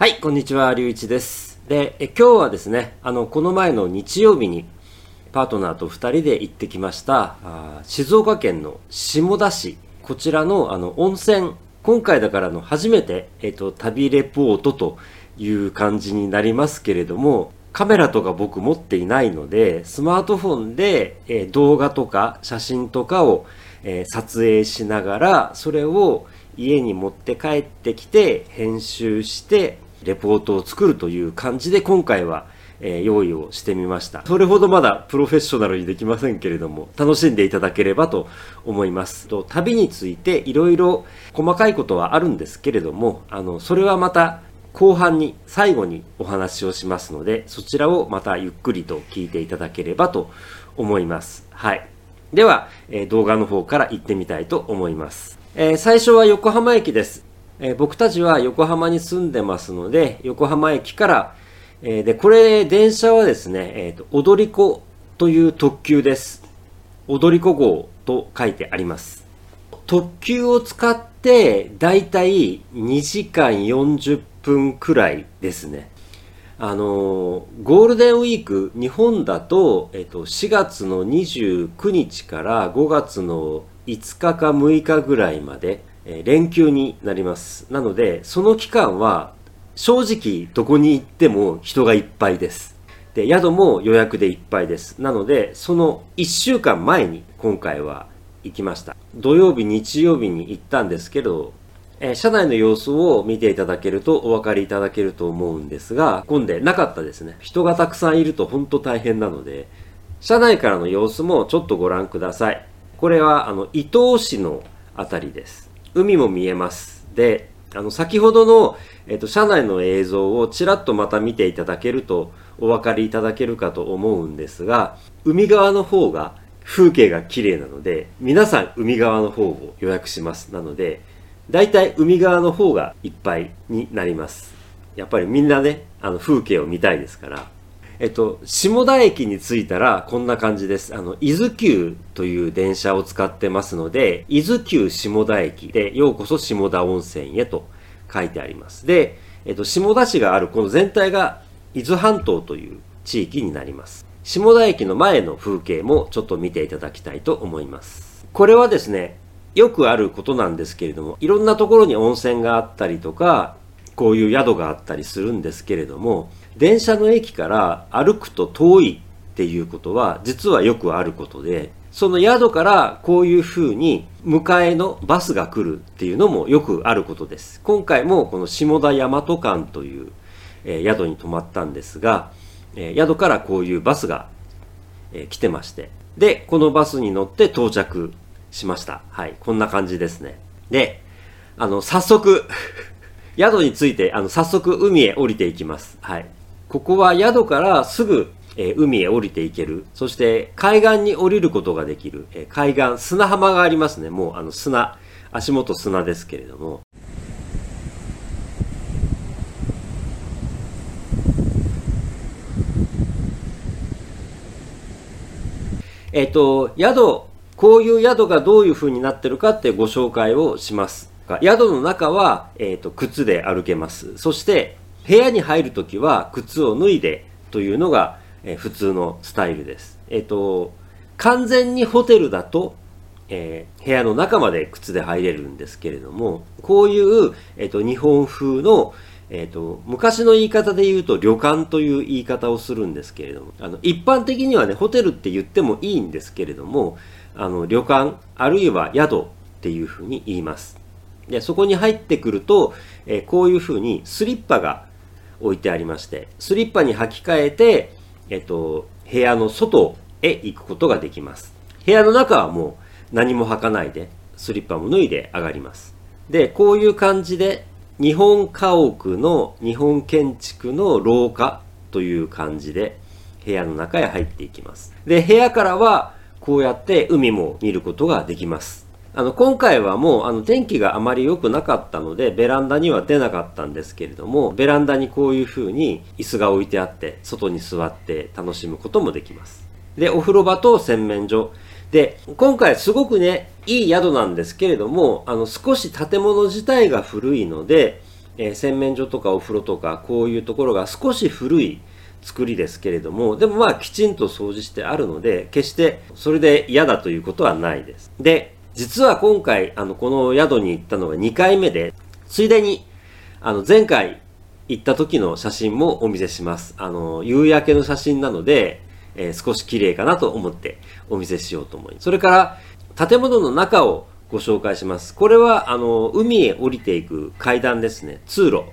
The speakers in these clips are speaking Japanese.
はい、こんにちは、りゅういちです。で、え今日はですね、あの、この前の日曜日に、パートナーと2人で行ってきました、あ静岡県の下田市、こちらの、あの、温泉、今回だからの初めて、えっ、と、旅レポートという感じになりますけれども、カメラとか僕持っていないので、スマートフォンで、え動画とか写真とかを、え撮影しながら、それを家に持って帰ってきて、編集して、レポートを作るという感じで今回は、えー用意をしてみました。それほどまだプロフェッショナルにできませんけれども、楽しんでいただければと思います。と旅についていろいろ細かいことはあるんですけれども、あの、それはまた後半に、最後にお話をしますので、そちらをまたゆっくりと聞いていただければと思います。はい。では、えー動画の方から行ってみたいと思います。えー最初は横浜駅です。えー僕たちは横浜に住んでますので、横浜駅から、えーで、これ、電車はですね、えっ、と、踊り子という特急です。踊り子号と書いてあります。特急を使って、だいたい2時間40分くらいですね。あのゴールデンウィーク、日本だと、えっと、4月の29日から5月の5日か6日ぐらいまで、え連休になります。なので、その期間は、正直どこに行っても人がいっぱいです。で、宿も予約でいっぱいです。なので、その1週間前に今回は行きました。土曜日、日曜日に行ったんですけど、えー車内の様子を見ていただけるとお分かりいただけると思うんですが、混んでなかったですね。人がたくさんいると本当大変なので、車内からの様子もちょっとご覧ください。これは、あの、伊東市のあたりです。海も見えます。で、あの、先ほどの、えっ、と、車内の映像をちらっとまた見ていただけるとお分かりいただけるかと思うんですが、海側の方が風景が綺麗なので、皆さん海側の方を予約します。なので、大体海側の方がいっぱいになります。やっぱりみんなね、あの風景を見たいですから。えっと、下田駅に着いたらこんな感じです。あの、伊豆急という電車を使ってますので、伊豆急下田駅で、ようこそ下田温泉へと書いてあります。で、えっと、下田市があるこの全体が伊豆半島という地域になります。下田駅の前の風景もちょっと見ていただきたいと思います。これはですね、よくあることなんですけれども、いろんなところに温泉があったりとか、こういう宿があったりするんですけれども、電車の駅から歩くと遠いっていうことは、実はよくあることで、その宿からこういうふうに迎えのバスが来るっていうのもよくあることです。今回もこの下田大和館という、え宿に泊まったんですが、え宿からこういうバスがえ来てまして。で、このバスに乗って到着しました。はい。こんな感じですね。で、あの、早速、宿に着いて、あの、早速海へ降りていきます。はい。ここは宿からすぐ、えー海へ降りていける。そして、海岸に降りることができる。えー海岸、砂浜がありますね。もう、あの、砂、足元砂ですけれども。えっ、と、宿、こういう宿がどういう風になってるかってご紹介をします。宿の中は、えっ、と、靴で歩けます。そして、部屋に入るときは靴を脱いでというのが、えー普通のスタイルです。えっ、と、完全にホテルだと、えー部屋の中まで靴で入れるんですけれども、こういう、えっ、と、日本風の、えっ、と、昔の言い方で言うと旅館という言い方をするんですけれども、あの、一般的にはね、ホテルって言ってもいいんですけれども、あの、旅館、あるいは宿っていうふうに言います。で、そこに入ってくると、えこういうふうにスリッパが置いてありまして、スリッパに履き替えて、えっと、部屋の外へ行くことができます。部屋の中はもう何も履かないで、スリッパも脱いで上がります。で、こういう感じで、日本家屋の日本建築の廊下という感じで、部屋の中へ入っていきます。で、部屋からは、こうやって海も見ることができます。あの、今回はもう、あの、天気があまり良くなかったので、ベランダには出なかったんですけれども、ベランダにこういう風に椅子が置いてあって、外に座って楽しむこともできます。で、お風呂場と洗面所。で、今回すごくね、いい宿なんですけれども、あの、少し建物自体が古いので、えー、洗面所とかお風呂とかこういうところが少し古い作りですけれども、でもまあきちんと掃除してあるので、決してそれで嫌だということはないです。で、実は今回、あの、この宿に行ったのが2回目で、ついでに、あの、前回行った時の写真もお見せします。あの、夕焼けの写真なので、えー、少し綺麗かなと思ってお見せしようと思います。それから、建物の中をご紹介します。これは、あの、海へ降りていく階段ですね。通路。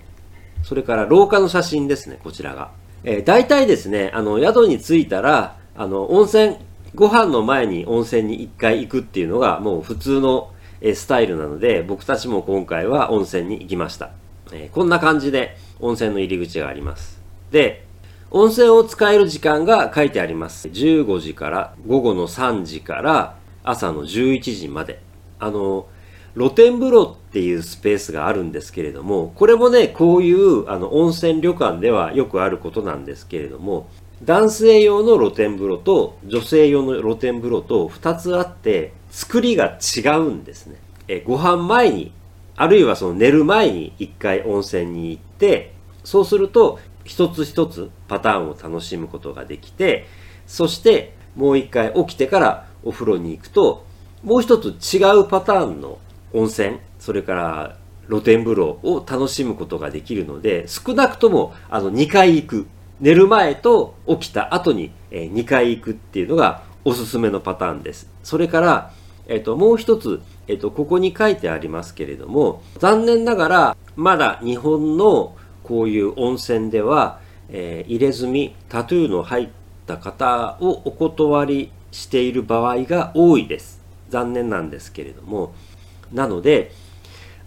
それから廊下の写真ですね、こちらが。えー、大体ですね、あの、宿に着いたら、あの、温泉、ご飯の前に温泉に一回行くっていうのがもう普通の、スタイルなので、僕たちも今回は温泉に行きました。え、こんな感じで温泉の入り口があります。で、温泉を使える時間が書いてあります。15時から午後の3時から朝の11時まで。あの、露天風呂っていうスペースがあるんですけれども、これもね、こういうあの温泉旅館ではよくあることなんですけれども、男性用の露天風呂と女性用の露天風呂と2つあって、作りが違うんですね。えご飯前に、あるいはその寝る前に1回温泉に行って、そうすると一つ一つパターンを楽しむことができて、そしてもう一回起きてからお風呂に行くと、もう一つ違うパターンの温泉、それから露天風呂を楽しむことができるので、少なくともあの2回行く。寝る前と起きた後に2回行くっていうのがおすすめのパターンです。それから、えっ、と、もう一つ、えっ、と、ここに書いてありますけれども、残念ながら、まだ日本のこういう温泉では、えー、入れ墨、タトゥーの入った方をお断りしている場合が多いです。残念なんですけれども。なので、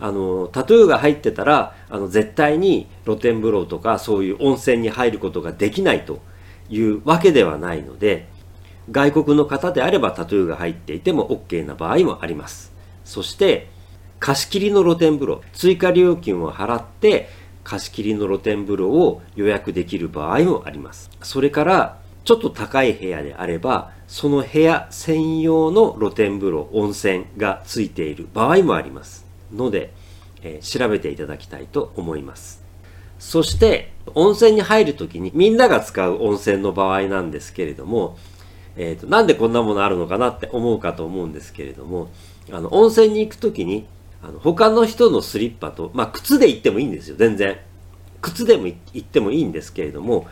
あの、タトゥーが入ってたら、あの、絶対に露天風呂とかそういう温泉に入ることができないというわけではないので、外国の方であればタトゥーが入っていても OK な場合もあります。そして、貸し切りの露天風呂、追加料金を払って貸し切りの露天風呂を予約できる場合もあります。それから、ちょっと高い部屋であれば、その部屋専用の露天風呂、温泉がついている場合もあります。ので、えー、調べていただきたいと思います。そして、温泉に入るときにみんなが使う温泉の場合なんですけれども、えっ、ー、と、なんでこんなものあるのかなって思うかと思うんですけれども、あの、温泉に行くときに、あの、他の人のスリッパと、まあ、靴で行ってもいいんですよ、全然。靴でも行ってもいいんですけれども、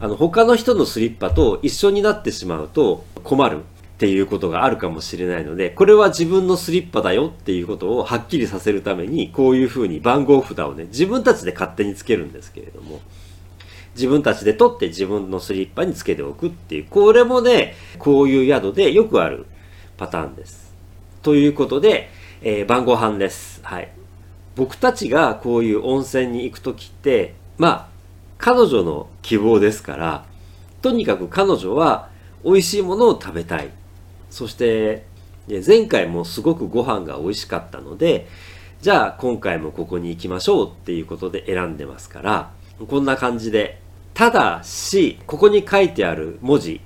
あの、他の人のスリッパと一緒になってしまうと困るっていうことがあるかもしれないので、これは自分のスリッパだよっていうことをはっきりさせるために、こういうふうに番号札をね、自分たちで勝手につけるんですけれども、自分たちで取って自分のスリッパにつけておくっていう、これもね、こういう宿でよくあるパターンです。ということで、えー、晩ご飯です。はい。僕たちがこういう温泉に行くときって、まあ、彼女の希望ですから、とにかく彼女は美味しいものを食べたい。そして、前回もすごくご飯が美味しかったので、じゃあ今回もここに行きましょうっていうことで選んでますから、こんな感じで。ただし、ここに書いてある文字、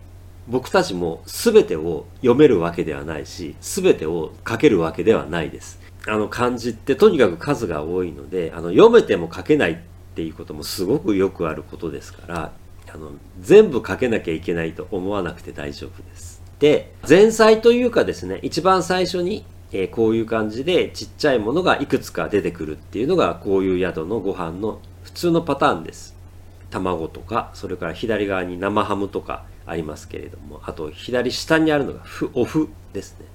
僕たちも全てを読めるわけではないし、全てを書けるわけではないです。あの漢字ってとにかく数が多いので、あの読めても書けないっていうこともすごくよくあることですから、あの全部書けなきゃいけないと思わなくて大丈夫です。で、前菜というかですね、一番最初に、えー、こういう感じでちっちゃいものがいくつか出てくるっていうのがこういう宿のご飯の普通のパターンです。卵とか、それから左側に生ハムとかありますけれども、あと左下にあるのがお麩ですね。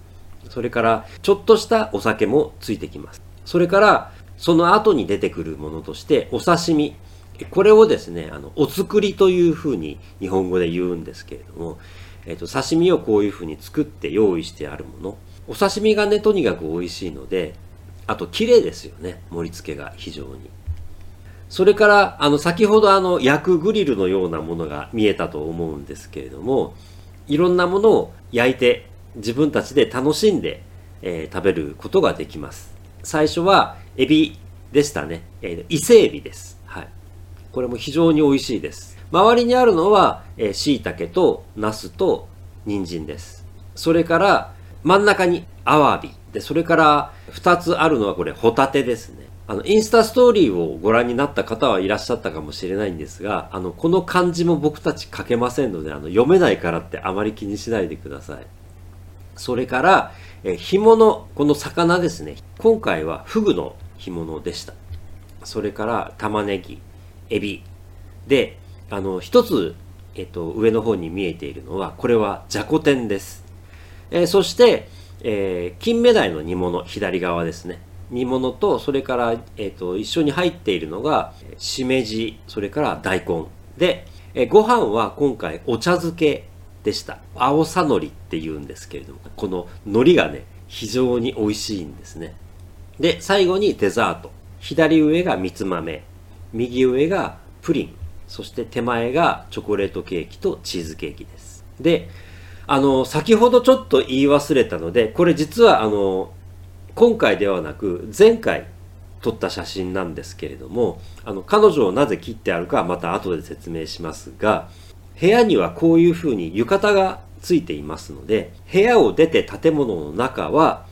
それからちょっとしたお酒もついてきます。それからその後に出てくるものとして、お刺身。これをですね、あの、お作りというふうに日本語で言うんですけれども、えっ、と、刺身をこういうふうに作って用意してあるもの。お刺身がね、とにかく美味しいので、あと、綺麗ですよね。盛り付けが非常に。それから、あの、先ほどあの、焼くグリルのようなものが見えたと思うんですけれども、いろんなものを焼いて、自分たちで楽しんで、えー、食べることができます。最初は、エビでしたね。えー、伊勢エビです。これも非常に美味しいです。周りにあるのは、えー、椎茸とナスと人参です。それから、真ん中にアワビ。で、それから、二つあるのはこれ、ホタテですね。あの、インスタストーリーをご覧になった方はいらっしゃったかもしれないんですが、あの、この漢字も僕たち書けませんので、あの、読めないからってあまり気にしないでください。それから、え干物、この魚ですね。今回はフグの干物でした。それから玉ねぎ、エビ。で、あの、一つ、えっと、上の方に見えているのは、これはじゃこ天です。えー、そして、えー、金目鯛の煮物、左側ですね。煮物と、それから、えっ、と、一緒に入っているのが、しめじ、それから大根。で、えー、ご飯は今回お茶漬けでした。青さのりって言うんですけれども、この海苔がね、非常に美味しいんですね。で、最後にデザート。左上がみつ豆、右上がプリン、そして手前がチョコレートケーキとチーズケーキです。で、あの、先ほどちょっと言い忘れたので、これ実はあの、今回ではなく前回撮った写真なんですけれども、あの、彼女をなぜ切ってあるかまた後で説明しますが、部屋にはこういう風に浴衣がついていますので、部屋を出て建物の中は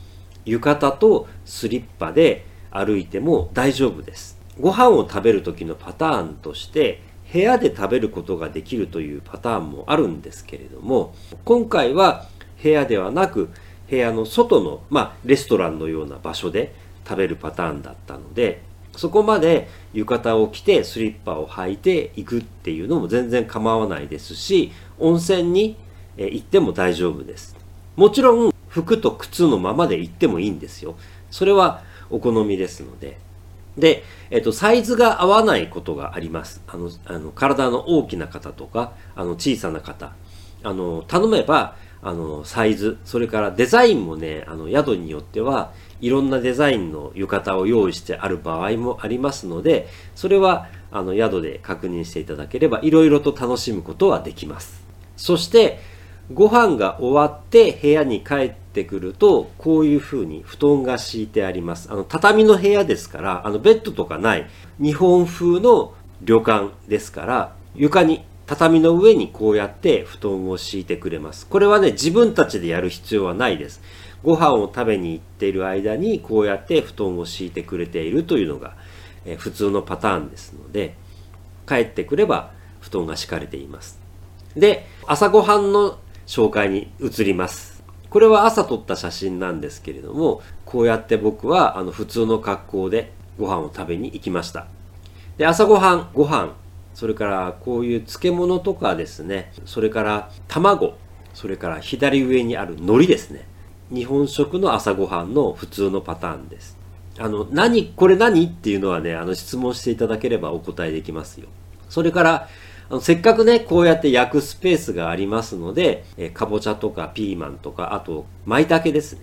浴衣とスリッパで歩いても大丈夫です。ご飯を食べる時のパターンとして、部屋で食べることができるというパターンもあるんですけれども、今回は部屋ではなく、部屋の外の、まあ、レストランのような場所で食べるパターンだったので、そこまで浴衣を着てスリッパを履いていくっていうのも全然構わないですし、温泉に行っても大丈夫です。もちろん服と靴のままで行ってもいいんですよ。それはお好みですので。で、えっと、サイズが合わないことがあります。あの、あの体の大きな方とか、あの、小さな方。あの、頼めば、あの、サイズ、それからデザインもね、あの、宿によっては、いろんなデザインの浴衣を用意してある場合もありますので、それは、あの、宿で確認していただければ、いろいろと楽しむことはできます。そして、ご飯が終わって部屋に帰ってくると、こういう風に布団が敷いてあります。あの、畳の部屋ですから、あの、ベッドとかない、日本風の旅館ですから、床に、畳の上にこうやって布団を敷いてくれます。これはね、自分たちでやる必要はないです。ご飯を食べに行っている間に、こうやって布団を敷いてくれているというのが、え普通のパターンですので、帰ってくれば布団が敷かれています。で、朝ごはんの紹介に移ります。これは朝撮った写真なんですけれども、こうやって僕はあの普通の格好でご飯を食べに行きました。で、朝ごはん、ご飯、それからこういう漬物とかですね、それから卵、それから左上にある海苔ですね。日本食の朝ごはんの普通のパターンです。あの、何、これ何っていうのはね、あの質問していただければお答えできますよ。それから、あのせっかくね、こうやって焼くスペースがありますので、えかぼちゃとかピーマンとか、あと、舞茸ですね。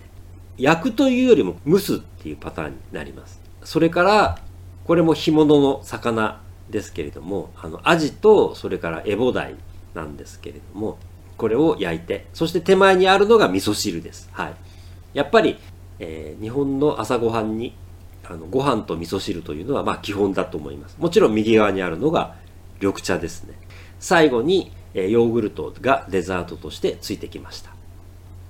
焼くというよりも蒸すっていうパターンになります。それから、これも干物の魚ですけれども、あの、アジと、それからエボダイなんですけれども、これを焼いて、そして手前にあるのが味噌汁です。はい。やっぱり、えー、日本の朝ごはんに、あの、ご飯と味噌汁というのは、まあ基本だと思います。もちろん右側にあるのが緑茶ですね。最後に、えヨーグルトがデザートとしてついてきました。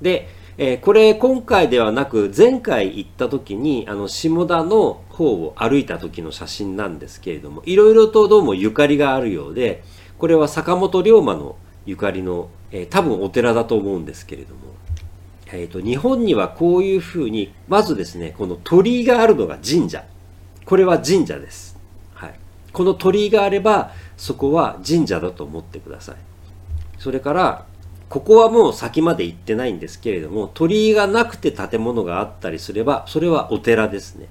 で、えこれ今回ではなく前回行った時にあの下田の方を歩いた時の写真なんですけれどもいろいろとどうもゆかりがあるようでこれは坂本龍馬のゆかりの、えー、多分お寺だと思うんですけれども、えーと、日本にはこういうふうにまずですねこの鳥居があるのが神社これは神社です、はい、この鳥居があればそこは神社だと思ってください。それから、ここはもう先まで行ってないんですけれども、鳥居がなくて建物があったりすれば、それはお寺ですね。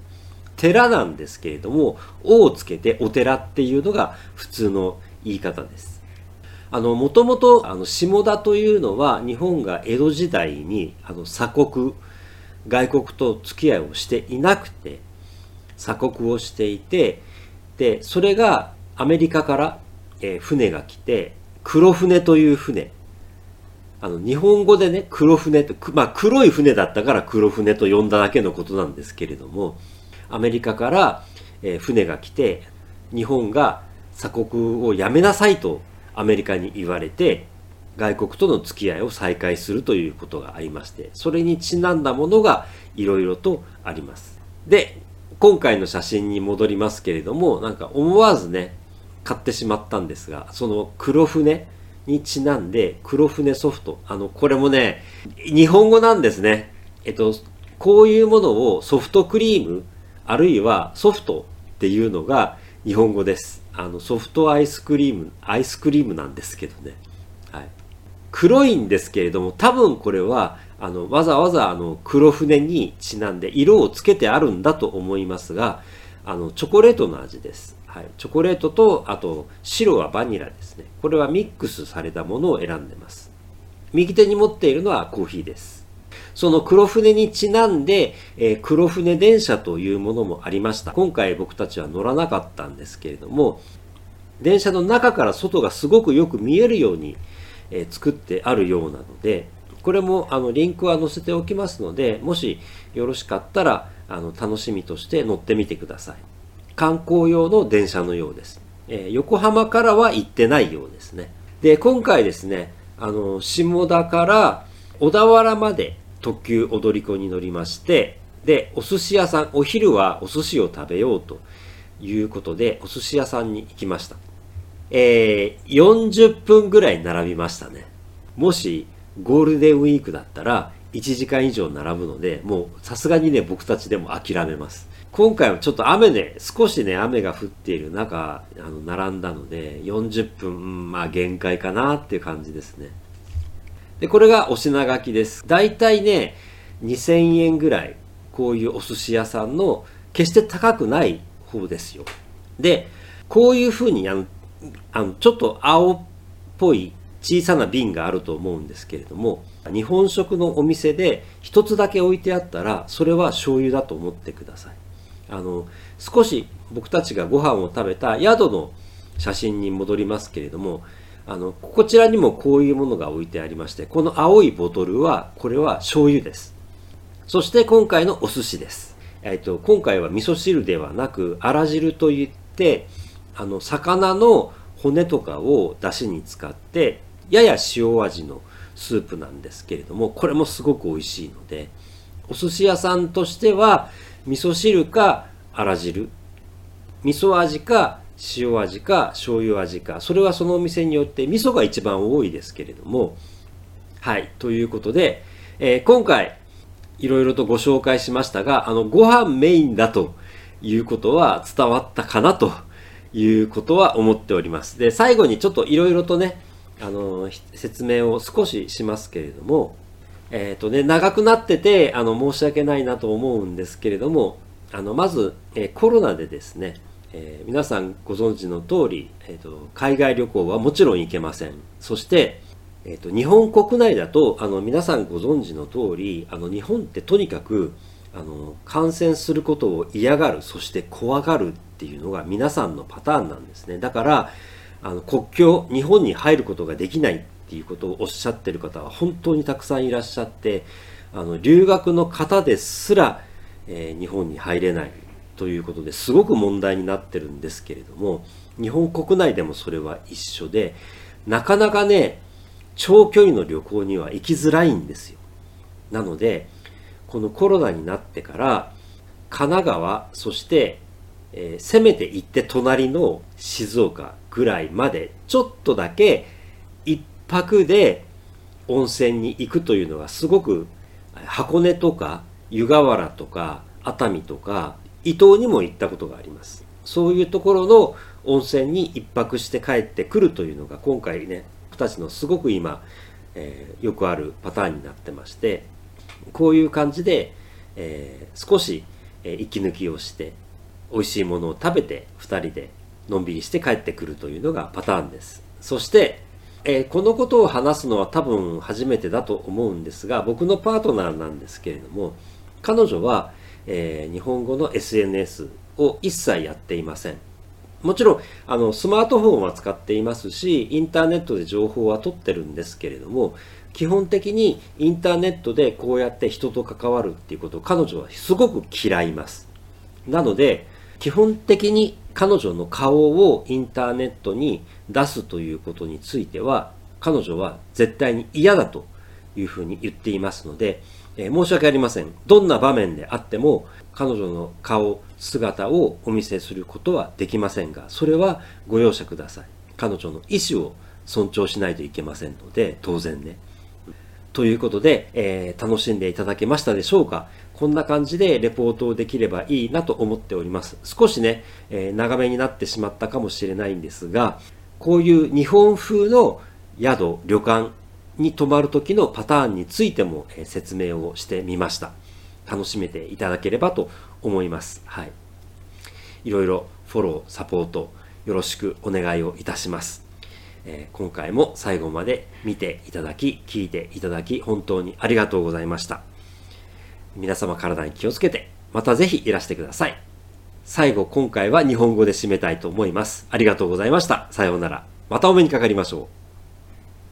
寺なんですけれども、おをつけてお寺っていうのが普通の言い方です。あの、もともと、あの、下田というのは、日本が江戸時代に、あの、鎖国、外国と付き合いをしていなくて、鎖国をしていて、で、それがアメリカから、えー、船が来て、黒船という船。あの、日本語でね、黒船と、まあ、黒い船だったから黒船と呼んだだけのことなんですけれども、アメリカから、えー、船が来て、日本が鎖国をやめなさいとアメリカに言われて、外国との付き合いを再開するということがありまして、それにちなんだものがいろいろとあります。で、今回の写真に戻りますけれども、なんか思わずね、買ってしまったんですが、その黒船にちなんで、黒船ソフト。あの、これもね、日本語なんですね。えっと、こういうものをソフトクリーム、あるいはソフトっていうのが日本語です。あの、ソフトアイスクリーム、アイスクリームなんですけどね。はい。黒いんですけれども、多分これは、あの、わざわざあの、黒船にちなんで色をつけてあるんだと思いますが、あの、チョコレートの味です。はい、チョコレートとあと白はバニラですね。これはミックスされたものを選んでます。右手に持っているのはコーヒーです。その黒船にちなんで、えー、黒船電車というものもありました。今回僕たちは乗らなかったんですけれども電車の中から外がすごくよく見えるように、えー、作ってあるようなのでこれもあのリンクは載せておきますのでもしよろしかったらあの楽しみとして乗ってみてください。観光用の電車のようです。えー、横浜からは行ってないようですね。で、今回ですね、あの、下田から小田原まで特急踊り子に乗りまして、で、お寿司屋さん、お昼はお寿司を食べようということで、お寿司屋さんに行きました。えー、40分ぐらい並びましたね。もし、ゴールデンウィークだったら、1時間以上並ぶので、もうさすがにね、僕たちでも諦めます。今回はちょっと雨で、少しね、雨が降っている中、あの、並んだので、40分、まあ限界かなっていう感じですね。で、これがお品書きです。だいたいね、2000円ぐらい、こういうお寿司屋さんの、決して高くない方ですよ。で、こういう風に、あの、あのちょっと青っぽい小さな瓶があると思うんですけれども、日本食のお店で一つだけ置いてあったら、それは醤油だと思ってください。あの少し僕たちがご飯を食べた宿の写真に戻りますけれどもあのこちらにもこういうものが置いてありましてこの青いボトルはこれは醤油です。そして今回のお寿司です、えっと、今回は味噌汁ではなくあら汁といってあの魚の骨とかを出汁に使ってやや塩味のスープなんですけれどもこれもすごく美味しいのでお寿司屋さんとしては味噌汁かあら汁。味噌味か塩味か醤油味か。それはそのお店によって味噌が一番多いですけれども。はいということで、えー、今回いろいろとご紹介しましたがあのご飯メインだということは伝わったかなということは思っております。で最後にちょっといろいろとねあの説明を少ししますけれども。えっ、ー、とね、長くなってて、あの、申し訳ないなと思うんですけれども、あの、まず、えー、コロナでですね、えー、皆さんご存知の通り、えっ、と、海外旅行はもちろん行けません。そして、えっ、と、日本国内だと、あの、皆さんご存知の通り、あの、日本ってとにかく、あの、感染することを嫌がる、そして怖がるっていうのが皆さんのパターンなんですね。だから、あの、国境、日本に入ることができないっていうことをおっしゃってる方は本当にたくさんいらっしゃってあの留学の方ですら、えー、日本に入れないということですごく問題になってるんですけれども日本国内でもそれは一緒でなかなかね長距離の旅行には行きづらいんですよ。なのでこのコロナになってから神奈川そして、えー、せめて行って隣の静岡ぐらいまでちょっとだけ泊で温泉に行くというのはすごく箱根とか湯河原とか熱海とか伊東にも行ったことがあります。そういうところの温泉に一泊して帰ってくるというのが今回ね僕たちのすごく今、えー、よくあるパターンになってましてこういう感じで、えー、少し、え、息抜きをして美味しいものを食べて2人でのんびりして帰ってくるというのがパターンです。そしてえー、このことを話すのは多分初めてだと思うんですが僕のパートナーなんですけれども彼女は、えー、日本語の SNS を一切やっていません。もちろんあのスマートフォンは使っていますしインターネットで情報は取ってるんですけれども基本的にインターネットでこうやって人と関わるっていうことを彼女はすごく嫌います。なので基本的に彼女の顔をインターネットに出すということについては彼女は絶対に嫌だというふうに言っていますので、えー、申し訳ありません。どんな場面であっても彼女の顔姿をお見せすることはできませんがそれはご容赦ください。彼女の意思を尊重しないといけませんので当然ね。ということで、えー、楽しんでいただけましたでしょうか？こんな感じでレポートをできればいいなと思っております。少しね、えー、長めになってしまったかもしれないんですが、こういう日本風の宿、旅館に泊まる時のパターンについても、えー、説明をしてみました。楽しめていただければと思います。はい。いろいろフォロー、サポートよろしくお願いをいたします。え、今回も最後まで見ていただき、聞いていただき、本当にありがとうございました。皆様体に気をつけて、またぜひいらしてください。最後、今回は日本語で締めたいと思います。ありがとうございました。さようなら。またお目にかかりましょう。